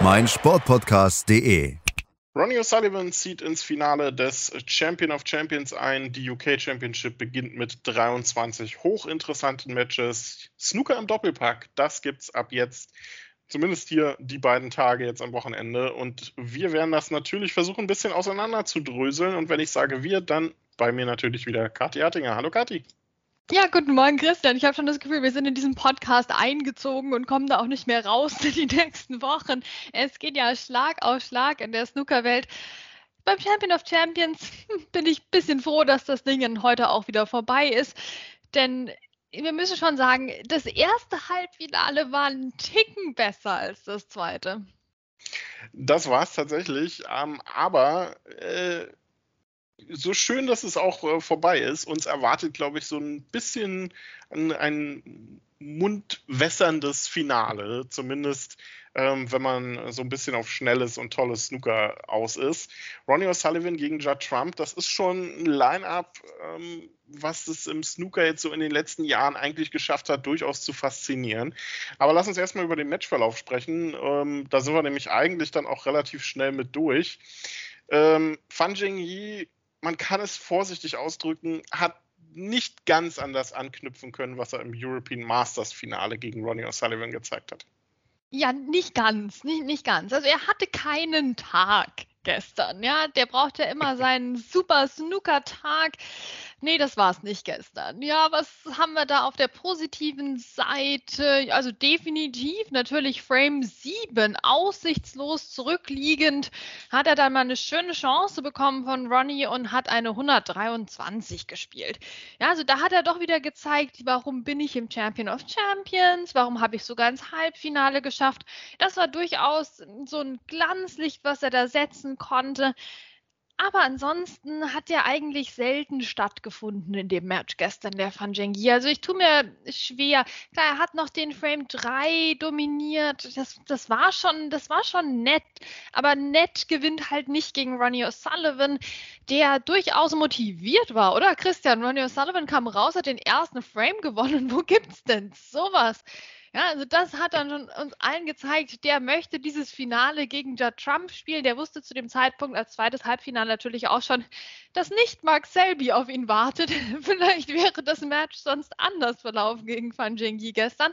meinsportpodcast.de. Ronnie O'Sullivan zieht ins Finale des Champion of Champions ein. Die UK Championship beginnt mit 23 hochinteressanten Matches. Snooker im Doppelpack, das gibt's ab jetzt. Zumindest hier die beiden Tage jetzt am Wochenende. Und wir werden das natürlich versuchen, ein bisschen auseinander zu dröseln. Und wenn ich sage wir, dann bei mir natürlich wieder Kathi Hartinger. Hallo Kathi. Ja, guten Morgen, Christian. Ich habe schon das Gefühl, wir sind in diesen Podcast eingezogen und kommen da auch nicht mehr raus in die nächsten Wochen. Es geht ja Schlag auf Schlag in der Snookerwelt. Beim Champion of Champions bin ich ein bisschen froh, dass das Ding heute auch wieder vorbei ist. Denn wir müssen schon sagen, das erste Halbfinale war ein Ticken besser als das zweite. Das war es tatsächlich. Ähm, aber äh, so schön, dass es auch äh, vorbei ist, uns erwartet, glaube ich, so ein bisschen ein, ein mundwässerndes Finale, zumindest ähm, wenn man so ein bisschen auf schnelles und tolles Snooker aus ist. Ronnie O'Sullivan gegen Judd Trump, das ist schon ein Line-up, ähm, was es im Snooker jetzt so in den letzten Jahren eigentlich geschafft hat, durchaus zu faszinieren. Aber lass uns erstmal über den Matchverlauf sprechen. Ähm, da sind wir nämlich eigentlich dann auch relativ schnell mit durch. Ähm, Fan Jingyi man kann es vorsichtig ausdrücken, hat nicht ganz an das anknüpfen können, was er im European Masters Finale gegen Ronnie O'Sullivan gezeigt hat. Ja, nicht ganz, nicht, nicht ganz. Also er hatte keinen Tag gestern. Ja, der braucht ja immer seinen super Snooker-Tag. Nee, das war es nicht gestern. Ja, was haben wir da auf der positiven Seite? Also definitiv natürlich Frame 7, aussichtslos zurückliegend, hat er dann mal eine schöne Chance bekommen von Ronnie und hat eine 123 gespielt. Ja, also da hat er doch wieder gezeigt, warum bin ich im Champion of Champions, warum habe ich sogar ins Halbfinale geschafft. Das war durchaus so ein Glanzlicht, was er da setzen konnte. Aber ansonsten hat er eigentlich selten stattgefunden in dem Match gestern, der Van Fangengi. Also ich tue mir schwer. Klar, er hat noch den Frame 3 dominiert. Das, das, war schon, das war schon nett. Aber nett gewinnt halt nicht gegen Ronnie O'Sullivan, der durchaus motiviert war, oder Christian? Ronnie O'Sullivan kam raus, hat den ersten Frame gewonnen. Wo gibt's denn sowas? Ja, also das hat dann schon uns allen gezeigt, der möchte dieses Finale gegen Judd Trump spielen. Der wusste zu dem Zeitpunkt als zweites Halbfinale natürlich auch schon, dass nicht Mark Selby auf ihn wartet. Vielleicht wäre das Match sonst anders verlaufen gegen Van Jingi gestern.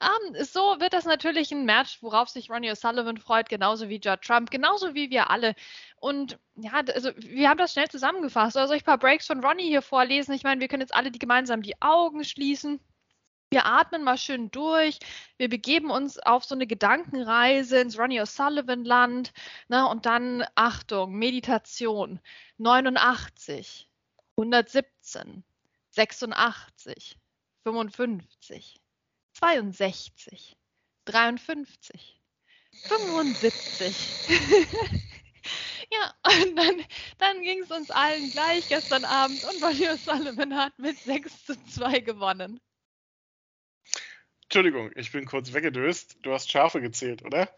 Ähm, so wird das natürlich ein Match, worauf sich Ronnie O'Sullivan freut, genauso wie Judd Trump, genauso wie wir alle. Und ja, also wir haben das schnell zusammengefasst. Also ich ein paar Breaks von Ronnie hier vorlesen. Ich meine, wir können jetzt alle die gemeinsam die Augen schließen. Wir atmen mal schön durch. Wir begeben uns auf so eine Gedankenreise ins Ronnie O'Sullivan Land. Ne? Und dann, Achtung, Meditation. 89, 117, 86, 55, 62, 53, 75. ja, und dann, dann ging es uns allen gleich gestern Abend und Ronnie O'Sullivan hat mit 6 zu 2 gewonnen. Entschuldigung, ich bin kurz weggedöst. Du hast Schafe gezählt, oder?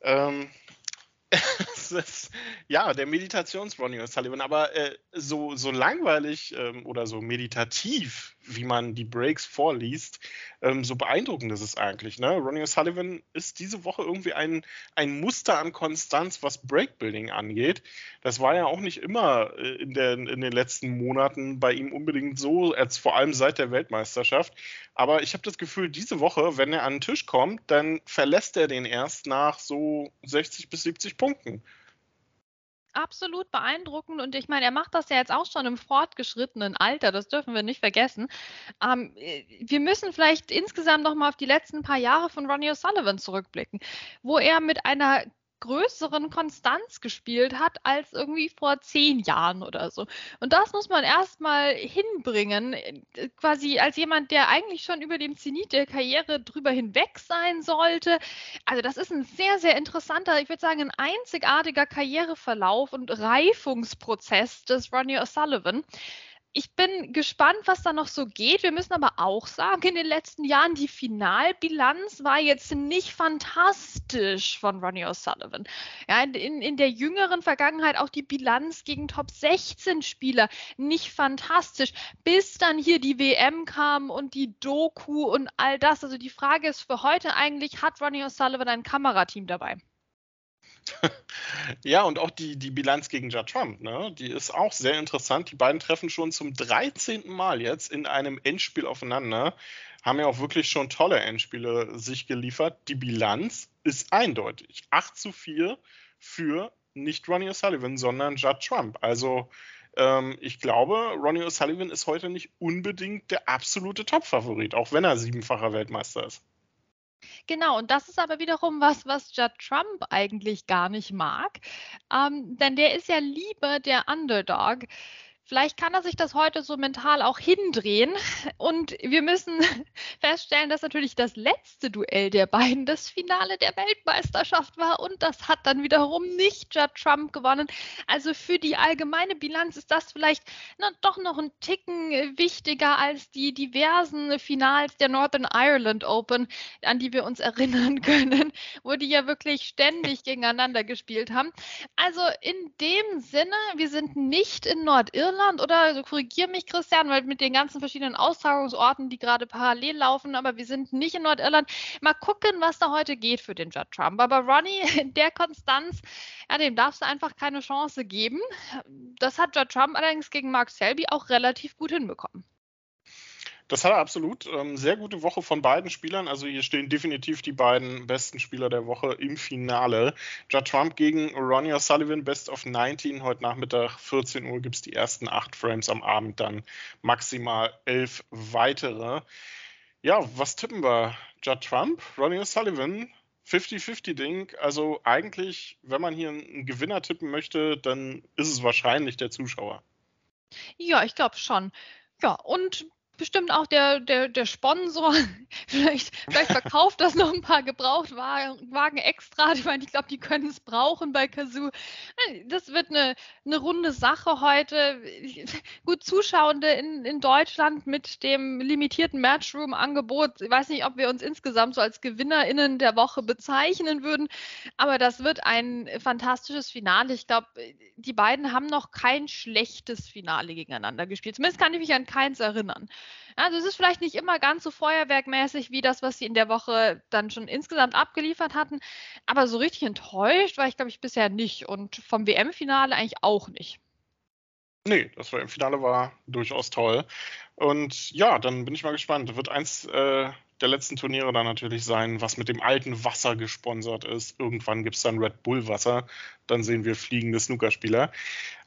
Ähm, ist, ja, der Meditations-Ronnie O'Sullivan, aber äh, so, so langweilig ähm, oder so meditativ wie man die Breaks vorliest, ähm, so beeindruckend ist es eigentlich. Ne? Ronnie O'Sullivan ist diese Woche irgendwie ein, ein Muster an Konstanz, was Breakbuilding angeht. Das war ja auch nicht immer äh, in, der, in den letzten Monaten bei ihm unbedingt so, als vor allem seit der Weltmeisterschaft. Aber ich habe das Gefühl, diese Woche, wenn er an den Tisch kommt, dann verlässt er den erst nach so 60 bis 70 Punkten absolut beeindruckend und ich meine, er macht das ja jetzt auch schon im fortgeschrittenen Alter, das dürfen wir nicht vergessen. Ähm, äh, wir müssen vielleicht insgesamt nochmal auf die letzten paar Jahre von Ronnie O'Sullivan zurückblicken, wo er mit einer größeren Konstanz gespielt hat als irgendwie vor zehn Jahren oder so. Und das muss man erstmal hinbringen, äh, quasi als jemand, der eigentlich schon über dem Zenit der Karriere drüber hinweg sein sollte. Also das ist ein sehr, sehr interessanter, ich würde sagen, ein einzigartiger Karriereverlauf und Reifungsprozess des Ronnie O'Sullivan ich bin gespannt, was da noch so geht. Wir müssen aber auch sagen, in den letzten Jahren, die Finalbilanz war jetzt nicht fantastisch von Ronnie O'Sullivan. Ja, in, in der jüngeren Vergangenheit auch die Bilanz gegen Top 16 Spieler nicht fantastisch, bis dann hier die WM kam und die Doku und all das. Also die Frage ist für heute eigentlich, hat Ronnie O'Sullivan ein Kamerateam dabei? Ja, und auch die, die Bilanz gegen Judd Trump, ne? die ist auch sehr interessant. Die beiden treffen schon zum 13. Mal jetzt in einem Endspiel aufeinander. Haben ja auch wirklich schon tolle Endspiele sich geliefert. Die Bilanz ist eindeutig. 8 zu 4 für nicht Ronnie O'Sullivan, sondern Judd Trump. Also ähm, ich glaube, Ronnie O'Sullivan ist heute nicht unbedingt der absolute Top-Favorit, auch wenn er siebenfacher Weltmeister ist. Genau, und das ist aber wiederum was, was Judd Trump eigentlich gar nicht mag, ähm, denn der ist ja lieber der Underdog. Vielleicht kann er sich das heute so mental auch hindrehen. Und wir müssen feststellen, dass natürlich das letzte Duell der beiden das Finale der Weltmeisterschaft war. Und das hat dann wiederum nicht Judd Trump gewonnen. Also für die allgemeine Bilanz ist das vielleicht na, doch noch ein Ticken wichtiger als die diversen Finals der Northern Ireland Open, an die wir uns erinnern können, wo die ja wirklich ständig gegeneinander gespielt haben. Also in dem Sinne, wir sind nicht in Nordirland Irland oder also korrigiere mich, Christian, weil mit den ganzen verschiedenen Austragungsorten, die gerade parallel laufen, aber wir sind nicht in Nordirland. Mal gucken, was da heute geht für den Judd Trump. Aber Ronnie, der Konstanz, ja, dem darfst du einfach keine Chance geben. Das hat Judd Trump allerdings gegen Mark Selby auch relativ gut hinbekommen. Das hat er absolut. Ähm, sehr gute Woche von beiden Spielern. Also hier stehen definitiv die beiden besten Spieler der Woche im Finale. Judd Trump gegen Ronnie O'Sullivan, Best of 19. Heute Nachmittag 14 Uhr gibt es die ersten acht Frames am Abend, dann maximal elf weitere. Ja, was tippen wir? Judd Trump, Ronnie O'Sullivan, 50-50-Ding. Also eigentlich, wenn man hier einen Gewinner tippen möchte, dann ist es wahrscheinlich der Zuschauer. Ja, ich glaube schon. Ja, und bestimmt auch der, der, der Sponsor. vielleicht, vielleicht verkauft das noch ein paar Gebrauchtwagen extra. Ich meine, ich glaube, die können es brauchen bei Kazoo. Das wird eine, eine runde Sache heute. Gut, Zuschauende in, in Deutschland mit dem limitierten Matchroom-Angebot. Ich weiß nicht, ob wir uns insgesamt so als GewinnerInnen der Woche bezeichnen würden, aber das wird ein fantastisches Finale. Ich glaube, die beiden haben noch kein schlechtes Finale gegeneinander gespielt. Zumindest kann ich mich an keins erinnern. Also es ist vielleicht nicht immer ganz so feuerwerkmäßig wie das, was sie in der Woche dann schon insgesamt abgeliefert hatten, aber so richtig enttäuscht war ich, glaube ich, bisher nicht und vom WM-Finale eigentlich auch nicht. Nee, das WM-Finale war durchaus toll. Und ja, dann bin ich mal gespannt. Wird eins äh, der letzten Turniere dann natürlich sein, was mit dem alten Wasser gesponsert ist. Irgendwann gibt es dann Red Bull Wasser. Dann sehen wir fliegende Snookerspieler.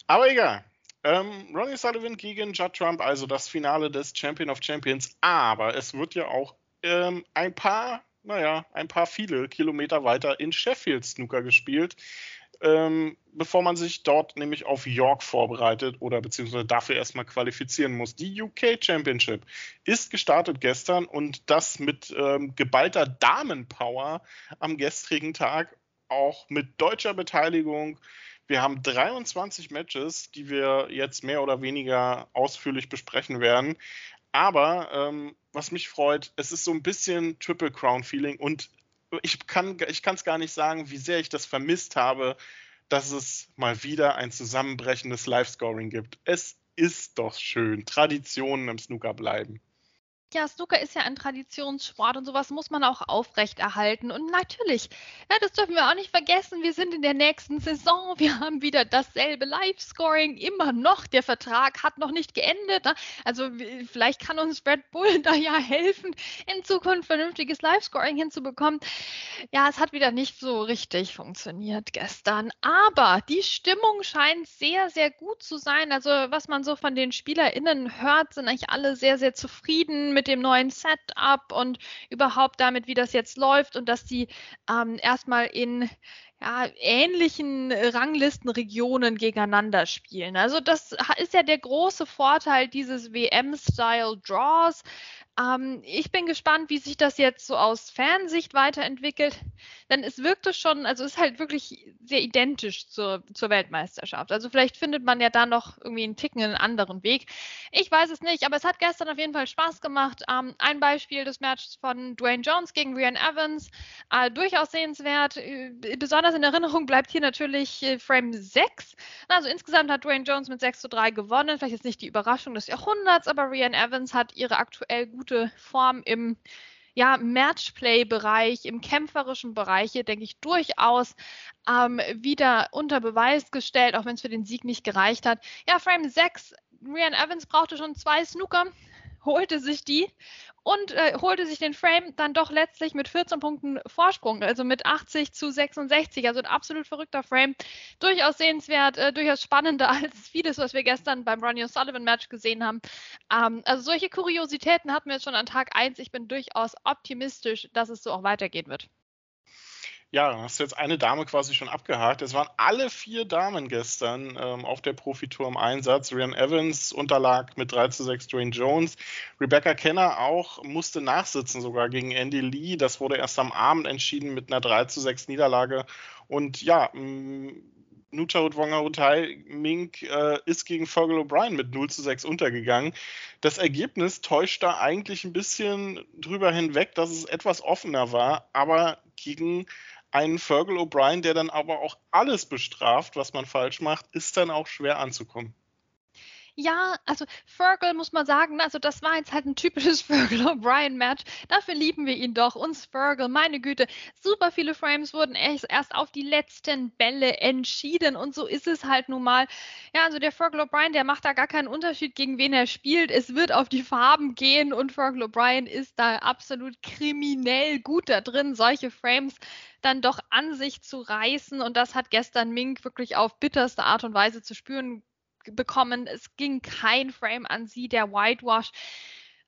Aber egal. Ähm, Ronnie Sullivan gegen Judd Trump, also das Finale des Champion of Champions. Aber es wird ja auch ähm, ein paar, naja, ein paar viele Kilometer weiter in Sheffield Snooker gespielt, ähm, bevor man sich dort nämlich auf York vorbereitet oder beziehungsweise dafür erstmal qualifizieren muss. Die UK Championship ist gestartet gestern und das mit ähm, geballter Damenpower am gestrigen Tag, auch mit deutscher Beteiligung. Wir haben 23 Matches, die wir jetzt mehr oder weniger ausführlich besprechen werden. Aber ähm, was mich freut, es ist so ein bisschen Triple Crown Feeling und ich kann ich es gar nicht sagen, wie sehr ich das vermisst habe, dass es mal wieder ein zusammenbrechendes Live-Scoring gibt. Es ist doch schön. Traditionen im Snooker bleiben ja, Snooker ist ja ein Traditionssport und sowas muss man auch aufrechterhalten. Und natürlich, ja, das dürfen wir auch nicht vergessen, wir sind in der nächsten Saison, wir haben wieder dasselbe Live-Scoring, immer noch. Der Vertrag hat noch nicht geendet. Ne? Also vielleicht kann uns Red Bull da ja helfen, in Zukunft vernünftiges Live-Scoring hinzubekommen. Ja, es hat wieder nicht so richtig funktioniert gestern. Aber die Stimmung scheint sehr, sehr gut zu sein. Also was man so von den SpielerInnen hört, sind eigentlich alle sehr, sehr zufrieden mit dem neuen Setup und überhaupt damit, wie das jetzt läuft und dass die ähm, erstmal in ja, ähnlichen Ranglistenregionen gegeneinander spielen. Also das ist ja der große Vorteil dieses WM-Style-Draws. Ähm, ich bin gespannt, wie sich das jetzt so aus Fansicht weiterentwickelt, denn es wirkte schon, also ist halt wirklich sehr identisch zur, zur Weltmeisterschaft. Also vielleicht findet man ja da noch irgendwie einen Ticken einen anderen Weg. Ich weiß es nicht, aber es hat gestern auf jeden Fall Spaß gemacht. Ähm, ein Beispiel des Matches von Dwayne Jones gegen Ryan Evans, äh, durchaus sehenswert. Äh, besonders in Erinnerung bleibt hier natürlich äh, Frame 6. Also insgesamt hat Dwayne Jones mit 6 zu 3 gewonnen. Vielleicht ist nicht die Überraschung des Jahrhunderts, aber Ryan Evans hat ihre aktuell gute gute Form im ja, Matchplay-Bereich, im kämpferischen Bereich hier, denke ich, durchaus ähm, wieder unter Beweis gestellt, auch wenn es für den Sieg nicht gereicht hat. Ja, Frame 6, Rian Evans brauchte schon zwei Snooker, holte sich die und äh, holte sich den Frame dann doch letztlich mit 14 Punkten Vorsprung, also mit 80 zu 66. Also ein absolut verrückter Frame. Durchaus sehenswert, äh, durchaus spannender als vieles, was wir gestern beim Ronnie O'Sullivan Match gesehen haben. Ähm, also solche Kuriositäten hatten wir jetzt schon an Tag 1. Ich bin durchaus optimistisch, dass es so auch weitergehen wird. Ja, hast du jetzt eine Dame quasi schon abgehakt. Es waren alle vier Damen gestern ähm, auf der Profitour im Einsatz. Rian Evans unterlag mit 3 zu 6 Dwayne Jones. Rebecca Kenner auch musste nachsitzen sogar gegen Andy Lee. Das wurde erst am Abend entschieden mit einer 3 zu 6 Niederlage. Und ja, Nucharut Wongarutai Mink äh, ist gegen Fergal O'Brien mit 0 zu 6 untergegangen. Das Ergebnis täuscht da eigentlich ein bisschen drüber hinweg, dass es etwas offener war, aber gegen einen Fergal O'Brien, der dann aber auch alles bestraft, was man falsch macht, ist dann auch schwer anzukommen. Ja, also Fergal muss man sagen, also das war jetzt halt ein typisches Fergal O'Brien Match. Dafür lieben wir ihn doch, uns Fergal, meine Güte. Super viele Frames wurden erst, erst auf die letzten Bälle entschieden und so ist es halt nun mal. Ja, also der Fergal O'Brien, der macht da gar keinen Unterschied, gegen wen er spielt. Es wird auf die Farben gehen und Fergal O'Brien ist da absolut kriminell gut da drin, solche Frames dann doch an sich zu reißen. Und das hat gestern Mink wirklich auf bitterste Art und Weise zu spüren bekommen. Es ging kein Frame an sie, der Whitewash.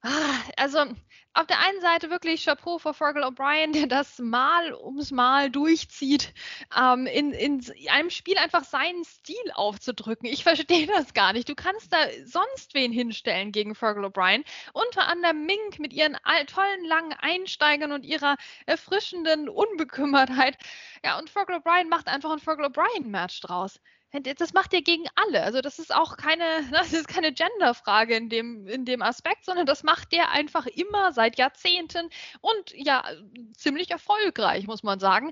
Ah, also auf der einen Seite wirklich Chapeau für Fergal O'Brien, der das Mal ums Mal durchzieht, ähm, in, in einem Spiel einfach seinen Stil aufzudrücken. Ich verstehe das gar nicht. Du kannst da sonst wen hinstellen gegen Fergal O'Brien. Unter anderem Mink mit ihren tollen langen Einsteigern und ihrer erfrischenden Unbekümmertheit. Ja, und Fergal O'Brien macht einfach ein Fergal O'Brien-Match draus das macht ihr gegen alle. Also das ist auch keine, das ist keine Genderfrage in dem, in dem Aspekt, sondern das macht der einfach immer seit Jahrzehnten und ja, ziemlich erfolgreich, muss man sagen.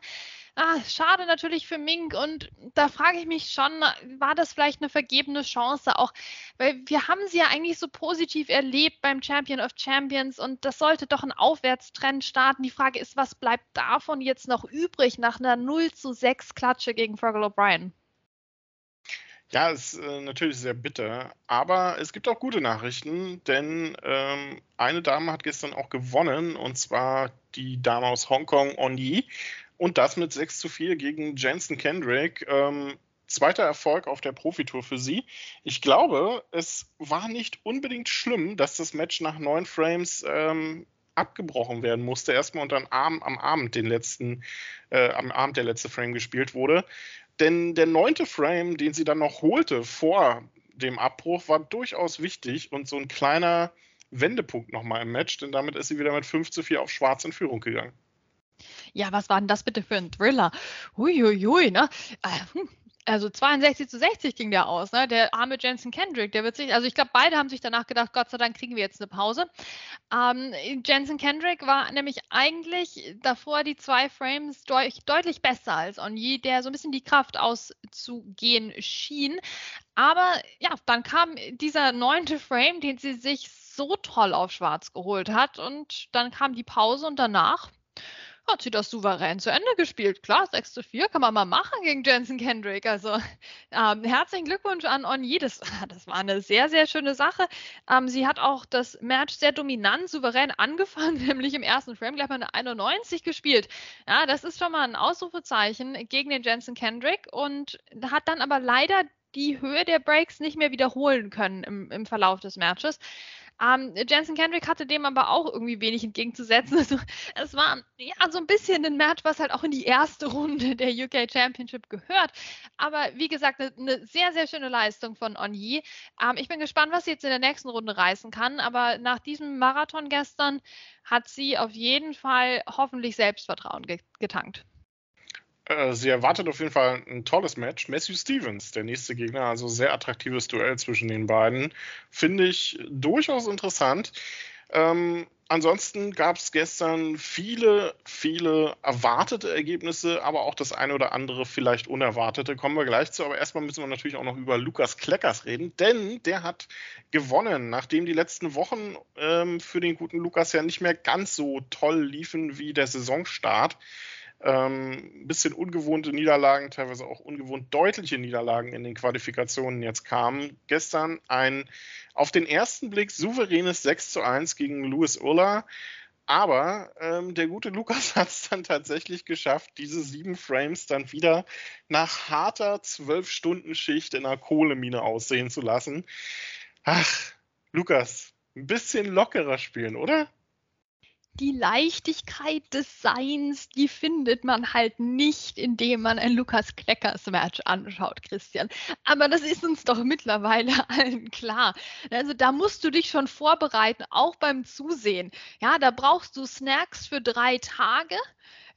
Ah, schade natürlich für Mink und da frage ich mich schon, war das vielleicht eine vergebene Chance auch? Weil wir haben sie ja eigentlich so positiv erlebt beim Champion of Champions und das sollte doch ein Aufwärtstrend starten. Die Frage ist, was bleibt davon jetzt noch übrig nach einer 0 zu 6 Klatsche gegen Fergal O'Brien? Ja, ist äh, natürlich sehr bitter, aber es gibt auch gute Nachrichten, denn ähm, eine Dame hat gestern auch gewonnen, und zwar die Dame aus Hongkong, On Yi, und das mit 6 zu 4 gegen Jensen Kendrick. Ähm, zweiter Erfolg auf der Profitour für sie. Ich glaube, es war nicht unbedingt schlimm, dass das Match nach neun Frames ähm, abgebrochen werden musste. Erstmal und dann am, am Abend den letzten, äh, am Abend der letzte Frame gespielt wurde. Denn der neunte Frame, den sie dann noch holte vor dem Abbruch, war durchaus wichtig und so ein kleiner Wendepunkt nochmal im Match, denn damit ist sie wieder mit 5 zu 4 auf Schwarz in Führung gegangen. Ja, was war denn das bitte für ein Thriller? Huiuiui, ne? Äh, hm, also 62 zu 60 ging der aus, ne? Der arme Jensen Kendrick, der wird sich, also ich glaube, beide haben sich danach gedacht, Gott sei Dank kriegen wir jetzt eine Pause. Ähm, Jensen Kendrick war nämlich eigentlich davor die zwei Frames deut deutlich besser als Onyi, der so ein bisschen die Kraft auszugehen schien. Aber ja, dann kam dieser neunte Frame, den sie sich so toll auf Schwarz geholt hat und dann kam die Pause und danach hat sie das souverän zu Ende gespielt. Klar, 6 zu 4 kann man mal machen gegen Jensen Kendrick. Also ähm, herzlichen Glückwunsch an Onyi. Das, das war eine sehr, sehr schöne Sache. Ähm, sie hat auch das Match sehr dominant, souverän angefangen, nämlich im ersten Frame gleich mal eine 91 gespielt. Ja, das ist schon mal ein Ausrufezeichen gegen den Jensen Kendrick und hat dann aber leider die Höhe der Breaks nicht mehr wiederholen können im, im Verlauf des Matches. Ähm, Jensen Kendrick hatte dem aber auch irgendwie wenig entgegenzusetzen. Also, es war ja so ein bisschen ein Match, was halt auch in die erste Runde der UK Championship gehört. Aber wie gesagt, eine, eine sehr, sehr schöne Leistung von Onyi. Ähm, ich bin gespannt, was sie jetzt in der nächsten Runde reißen kann. Aber nach diesem Marathon gestern hat sie auf jeden Fall hoffentlich Selbstvertrauen ge getankt. Äh, sie erwartet auf jeden Fall ein tolles Match. Matthew Stevens, der nächste Gegner, also sehr attraktives Duell zwischen den beiden. Finde ich durchaus interessant. Ähm, ansonsten gab es gestern viele, viele erwartete Ergebnisse, aber auch das eine oder andere vielleicht unerwartete. Kommen wir gleich zu. Aber erstmal müssen wir natürlich auch noch über Lukas Kleckers reden, denn der hat gewonnen, nachdem die letzten Wochen ähm, für den guten Lukas ja nicht mehr ganz so toll liefen wie der Saisonstart. Ähm, bisschen ungewohnte Niederlagen, teilweise auch ungewohnt deutliche Niederlagen in den Qualifikationen jetzt kamen. Gestern ein auf den ersten Blick souveränes 6 zu 1 gegen Louis Ulla. Aber ähm, der gute Lukas hat es dann tatsächlich geschafft, diese sieben Frames dann wieder nach harter zwölf Stunden Schicht in einer Kohlemine aussehen zu lassen. Ach, Lukas, ein bisschen lockerer spielen, oder? Die Leichtigkeit des Seins, die findet man halt nicht, indem man ein Lukas Kleckers Match anschaut, Christian. Aber das ist uns doch mittlerweile allen klar. Also da musst du dich schon vorbereiten, auch beim Zusehen. Ja, da brauchst du Snacks für drei Tage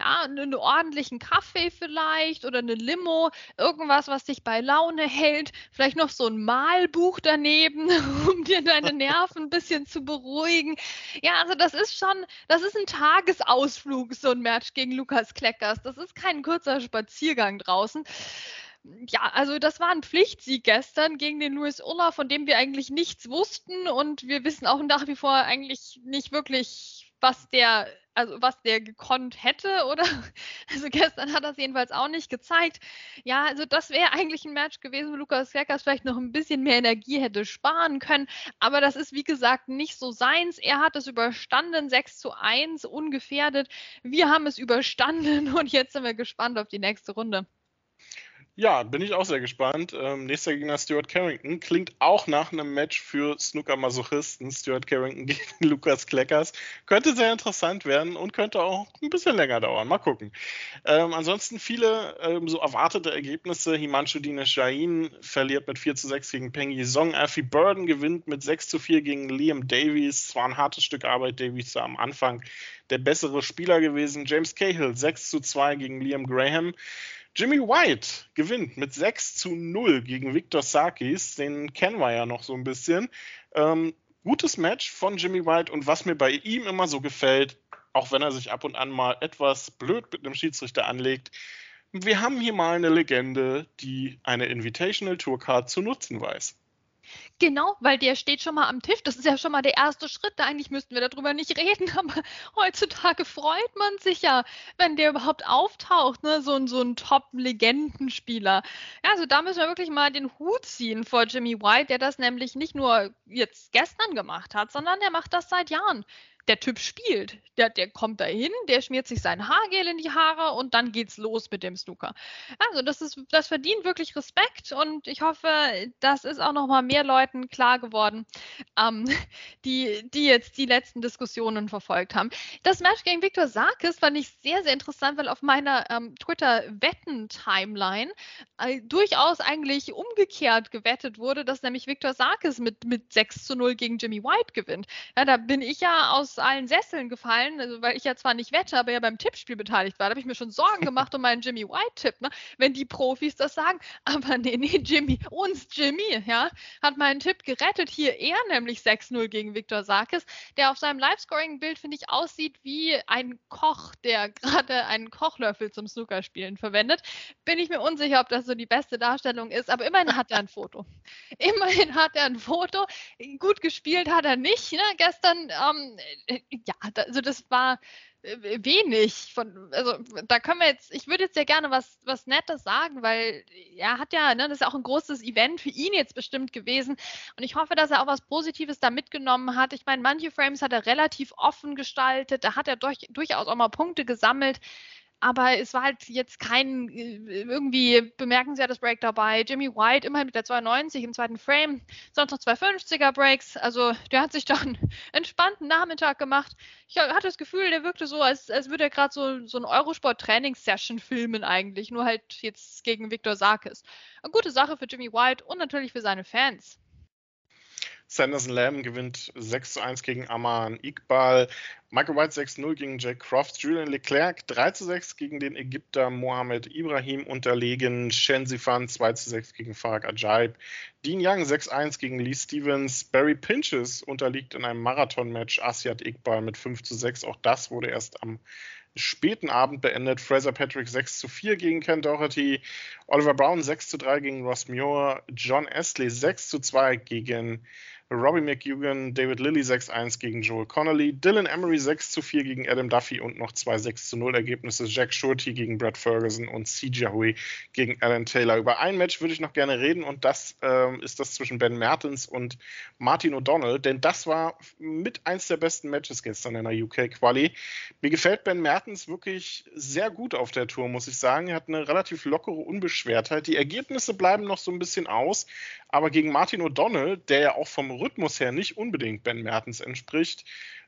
ja, einen ordentlichen Kaffee vielleicht oder eine Limo, irgendwas, was dich bei Laune hält, vielleicht noch so ein Malbuch daneben, um dir deine Nerven ein bisschen zu beruhigen. Ja, also das ist schon, das ist ein Tagesausflug, so ein Match gegen Lukas Kleckers. Das ist kein kurzer Spaziergang draußen ja, also das war ein Pflichtsieg gestern gegen den Louis Ulla, von dem wir eigentlich nichts wussten und wir wissen auch nach wie vor eigentlich nicht wirklich, was der also was der gekonnt hätte, oder? Also gestern hat es jedenfalls auch nicht gezeigt. Ja, also das wäre eigentlich ein Match gewesen, wo Lukas Kerkers vielleicht noch ein bisschen mehr Energie hätte sparen können. Aber das ist, wie gesagt, nicht so seins. Er hat es überstanden, 6 zu 1, ungefährdet. Wir haben es überstanden und jetzt sind wir gespannt auf die nächste Runde. Ja, bin ich auch sehr gespannt. Ähm, nächster Gegner Stuart Carrington klingt auch nach einem Match für Snooker-Masochisten. Stuart Carrington gegen Lukas Kleckers. Könnte sehr interessant werden und könnte auch ein bisschen länger dauern. Mal gucken. Ähm, ansonsten viele ähm, so erwartete Ergebnisse. Himanshu Shahin verliert mit 4 zu 6 gegen Peng Yisong. Alfie Burden gewinnt mit 6 zu 4 gegen Liam Davies. Zwar ein hartes Stück Arbeit. Davies war am Anfang der bessere Spieler gewesen. James Cahill 6 zu 2 gegen Liam Graham. Jimmy White gewinnt mit 6 zu 0 gegen Victor Sarkis. Den kennen wir ja noch so ein bisschen. Ähm, gutes Match von Jimmy White und was mir bei ihm immer so gefällt, auch wenn er sich ab und an mal etwas blöd mit einem Schiedsrichter anlegt, wir haben hier mal eine Legende, die eine Invitational Tourcard zu nutzen weiß. Genau, weil der steht schon mal am Tisch. Das ist ja schon mal der erste Schritt. Eigentlich müssten wir darüber nicht reden, aber heutzutage freut man sich ja, wenn der überhaupt auftaucht, ne? So, so ein Top-Legendenspieler. Ja, also da müssen wir wirklich mal den Hut ziehen vor Jimmy White, der das nämlich nicht nur jetzt gestern gemacht hat, sondern der macht das seit Jahren der Typ spielt. Der, der kommt da hin, der schmiert sich sein Haargel in die Haare und dann geht's los mit dem Snooker. Also das ist, das verdient wirklich Respekt und ich hoffe, das ist auch noch mal mehr Leuten klar geworden, ähm, die, die jetzt die letzten Diskussionen verfolgt haben. Das Match gegen Victor Sarkis fand ich sehr, sehr interessant, weil auf meiner ähm, Twitter-Wetten-Timeline äh, durchaus eigentlich umgekehrt gewettet wurde, dass nämlich Victor Sarkis mit, mit 6 zu 0 gegen Jimmy White gewinnt. Ja, da bin ich ja aus allen Sesseln gefallen, also weil ich ja zwar nicht wette, aber ja beim Tippspiel beteiligt war. Da habe ich mir schon Sorgen gemacht um meinen Jimmy White-Tipp, ne? wenn die Profis das sagen. Aber nee, nee, Jimmy, uns Jimmy, ja, hat meinen Tipp gerettet. Hier er nämlich 6-0 gegen Viktor Sarkis, der auf seinem Live-Scoring-Bild, finde ich, aussieht wie ein Koch, der gerade einen Kochlöffel zum Snookerspielen verwendet. Bin ich mir unsicher, ob das so die beste Darstellung ist, aber immerhin hat er ein Foto. Immerhin hat er ein Foto. Gut gespielt hat er nicht. Ne? Gestern ähm, äh, ja, also das war wenig von, also da können wir jetzt, ich würde jetzt sehr gerne was, was Nettes sagen, weil er hat ja, ne, das ist ja auch ein großes Event für ihn jetzt bestimmt gewesen und ich hoffe, dass er auch was Positives da mitgenommen hat. Ich meine, manche Frames hat er relativ offen gestaltet, da hat er durch, durchaus auch mal Punkte gesammelt. Aber es war halt jetzt kein äh, irgendwie bemerkenswertes Break dabei. Jimmy White immerhin mit der 92 im zweiten Frame, sonst noch zwei 50er Breaks. Also der hat sich einen entspannten Nachmittag gemacht. Ich hatte das Gefühl, der wirkte so, als, als würde er gerade so, so ein Eurosport-Trainingssession filmen eigentlich, nur halt jetzt gegen Victor Sarkis. Eine gute Sache für Jimmy White und natürlich für seine Fans. Sanderson Lamb gewinnt 6 zu 1 gegen Aman Iqbal. Michael White 6-0 gegen Jack Crofts. Julian Leclerc 3 zu 6 gegen den Ägypter Mohamed Ibrahim unterlegen. Shen Sifan 2 zu 6 gegen Farag Ajaib. Dean Young 6-1 gegen Lee Stevens. Barry Pinches unterliegt in einem Marathon-Match Asiat Iqbal mit 5 zu 6. Auch das wurde erst am späten Abend beendet. Fraser Patrick 6 zu 4 gegen Ken Doherty, Oliver Brown 6 zu 3 gegen Ross Muir, John Astley 6 zu 2 gegen Robbie McEwan, David Lilly 6-1 gegen Joel Connolly, Dylan Emery 6-4 gegen Adam Duffy und noch zwei 6-0 Ergebnisse, Jack Shorty gegen Brad Ferguson und CJ Hui gegen Alan Taylor. Über ein Match würde ich noch gerne reden und das ähm, ist das zwischen Ben Mertens und Martin O'Donnell, denn das war mit eins der besten Matches gestern in der UK-Quali. Mir gefällt Ben Mertens wirklich sehr gut auf der Tour, muss ich sagen. Er hat eine relativ lockere Unbeschwertheit. Die Ergebnisse bleiben noch so ein bisschen aus, aber gegen Martin O'Donnell, der ja auch vom Rhythmus her nicht unbedingt Ben Mertens entspricht.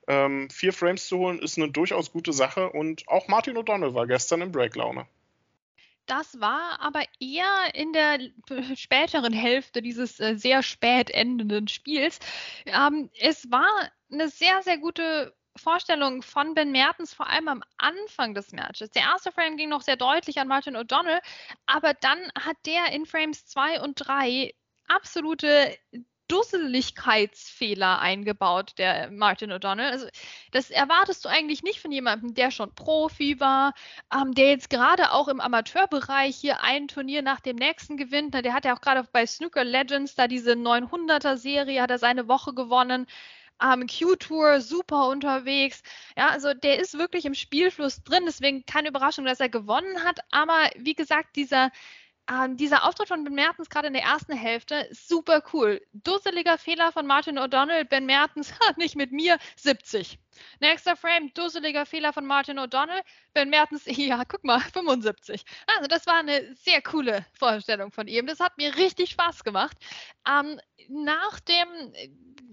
Ähm, vier Frames zu holen ist eine durchaus gute Sache und auch Martin O'Donnell war gestern im Breaklaune. Das war aber eher in der späteren Hälfte dieses äh, sehr spät endenden Spiels. Ähm, es war eine sehr, sehr gute Vorstellung von Ben Mertens, vor allem am Anfang des Matches. Der erste Frame ging noch sehr deutlich an Martin O'Donnell, aber dann hat der in Frames 2 und 3 absolute Dusseligkeitsfehler eingebaut, der Martin O'Donnell. Also das erwartest du eigentlich nicht von jemandem, der schon Profi war, ähm, der jetzt gerade auch im Amateurbereich hier ein Turnier nach dem nächsten gewinnt. Na, der hat ja auch gerade bei Snooker Legends da diese 900er Serie, hat er seine Woche gewonnen. Ähm, Q-Tour super unterwegs. Ja, also der ist wirklich im Spielfluss drin. Deswegen keine Überraschung, dass er gewonnen hat. Aber wie gesagt, dieser ähm, dieser Auftritt von Ben Mertens gerade in der ersten Hälfte, super cool. Dusseliger Fehler von Martin O'Donnell, Ben Mertens, nicht mit mir, 70. Nächster Frame, dusseliger Fehler von Martin O'Donnell, Ben Mertens, ja, guck mal, 75. Also das war eine sehr coole Vorstellung von ihm. Das hat mir richtig Spaß gemacht. Ähm, nach dem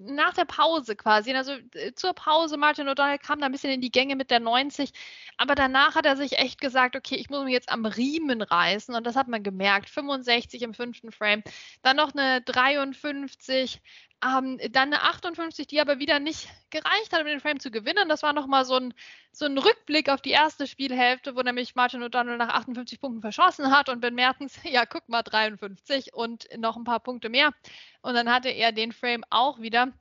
nach der Pause quasi, also äh, zur Pause, Martin O'Donnell kam da ein bisschen in die Gänge mit der 90, aber danach hat er sich echt gesagt, okay, ich muss mich jetzt am Riemen reißen und das hat man gemerkt. 65 im fünften Frame, dann noch eine 53, ähm, dann eine 58, die aber wieder nicht gereicht hat, um den Frame zu gewinnen. Das war nochmal so ein, so ein Rückblick auf die erste Spielhälfte, wo nämlich Martin O'Donnell nach 58 Punkten verschossen hat und Ben Mertens, ja, guck mal, 53 und noch ein paar Punkte mehr. Und dann hatte er den Frame auch wieder.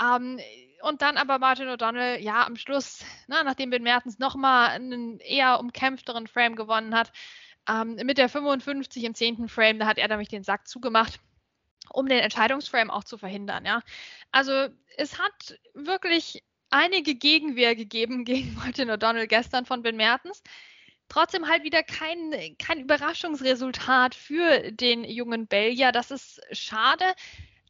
Ähm, und dann aber Martin O'Donnell, ja, am Schluss, na, nachdem Ben Mertens nochmal einen eher umkämpfteren Frame gewonnen hat, ähm, mit der 55 im 10. Frame, da hat er nämlich den Sack zugemacht um den Entscheidungsframe auch zu verhindern. Ja? Also es hat wirklich einige Gegenwehr gegeben gegen Martin O'Donnell gestern von Ben Mertens. Trotzdem halt wieder kein, kein Überraschungsresultat für den jungen Belgier. Das ist schade.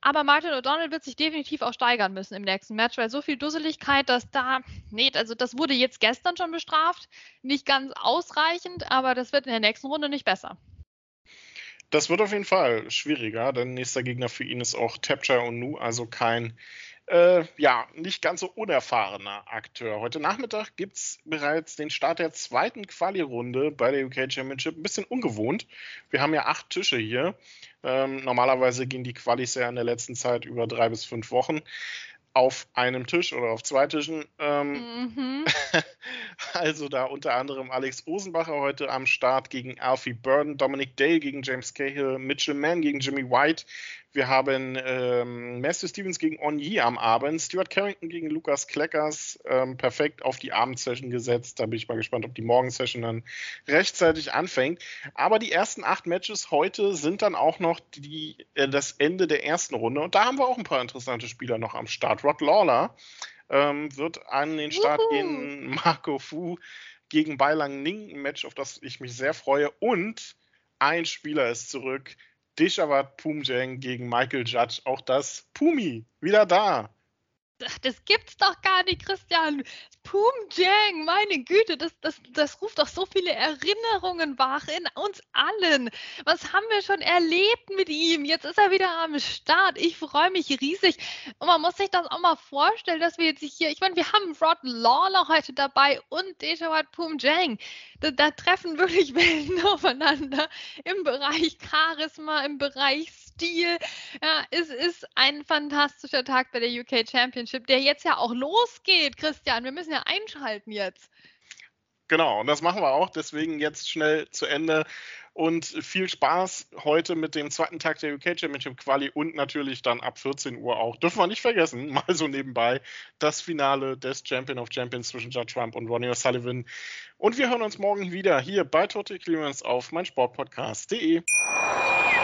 Aber Martin O'Donnell wird sich definitiv auch steigern müssen im nächsten Match, weil so viel Dusseligkeit, dass da, nee, also das wurde jetzt gestern schon bestraft. Nicht ganz ausreichend, aber das wird in der nächsten Runde nicht besser. Das wird auf jeden Fall schwieriger, denn nächster Gegner für ihn ist auch Tapcha Onu, also kein, äh, ja, nicht ganz so unerfahrener Akteur. Heute Nachmittag gibt es bereits den Start der zweiten Quali-Runde bei der UK Championship. Ein bisschen ungewohnt. Wir haben ja acht Tische hier. Ähm, normalerweise gehen die Qualis ja in der letzten Zeit über drei bis fünf Wochen auf einem Tisch oder auf zwei Tischen. Ähm, mhm. also da unter anderem Alex Osenbacher heute am Start gegen Alfie Burden, Dominic Dale gegen James Cahill, Mitchell Mann gegen Jimmy White, wir haben ähm, Matthew Stevens gegen Onyi am Abend, Stuart Carrington gegen Lukas Kleckers, ähm, perfekt auf die Abendsession gesetzt. Da bin ich mal gespannt, ob die Morgensession dann rechtzeitig anfängt. Aber die ersten acht Matches heute sind dann auch noch die, äh, das Ende der ersten Runde. Und da haben wir auch ein paar interessante Spieler noch am Start. Rod Lawler ähm, wird an den Start Juhu. gehen, Marco Fu gegen Bailang Ning, ein Match, auf das ich mich sehr freue. Und ein Spieler ist zurück, Deshavat Pumjeng gegen Michael Judge. Auch das Pumi, wieder da. Das gibt's doch gar nicht, Christian. Poom Jang, meine Güte, das, das, das ruft doch so viele Erinnerungen wach in uns allen. Was haben wir schon erlebt mit ihm? Jetzt ist er wieder am Start. Ich freue mich riesig. Und man muss sich das auch mal vorstellen, dass wir jetzt hier, ich meine, wir haben Rod Lawler heute dabei und Dejawad Poom Jang. Da, da treffen wirklich Welten aufeinander im Bereich Charisma, im Bereich Stil. Ja, es ist ein fantastischer Tag bei der UK Championship, der jetzt ja auch losgeht, Christian. Wir müssen ja einschalten jetzt. Genau, und das machen wir auch. Deswegen jetzt schnell zu Ende. Und viel Spaß heute mit dem zweiten Tag der UK Championship Quali und natürlich dann ab 14 Uhr auch. Dürfen wir nicht vergessen, mal so nebenbei, das Finale des Champion of Champions zwischen Judge Trump und Ronnie O'Sullivan. Und wir hören uns morgen wieder hier bei Total Clearance auf meinsportpodcast.de.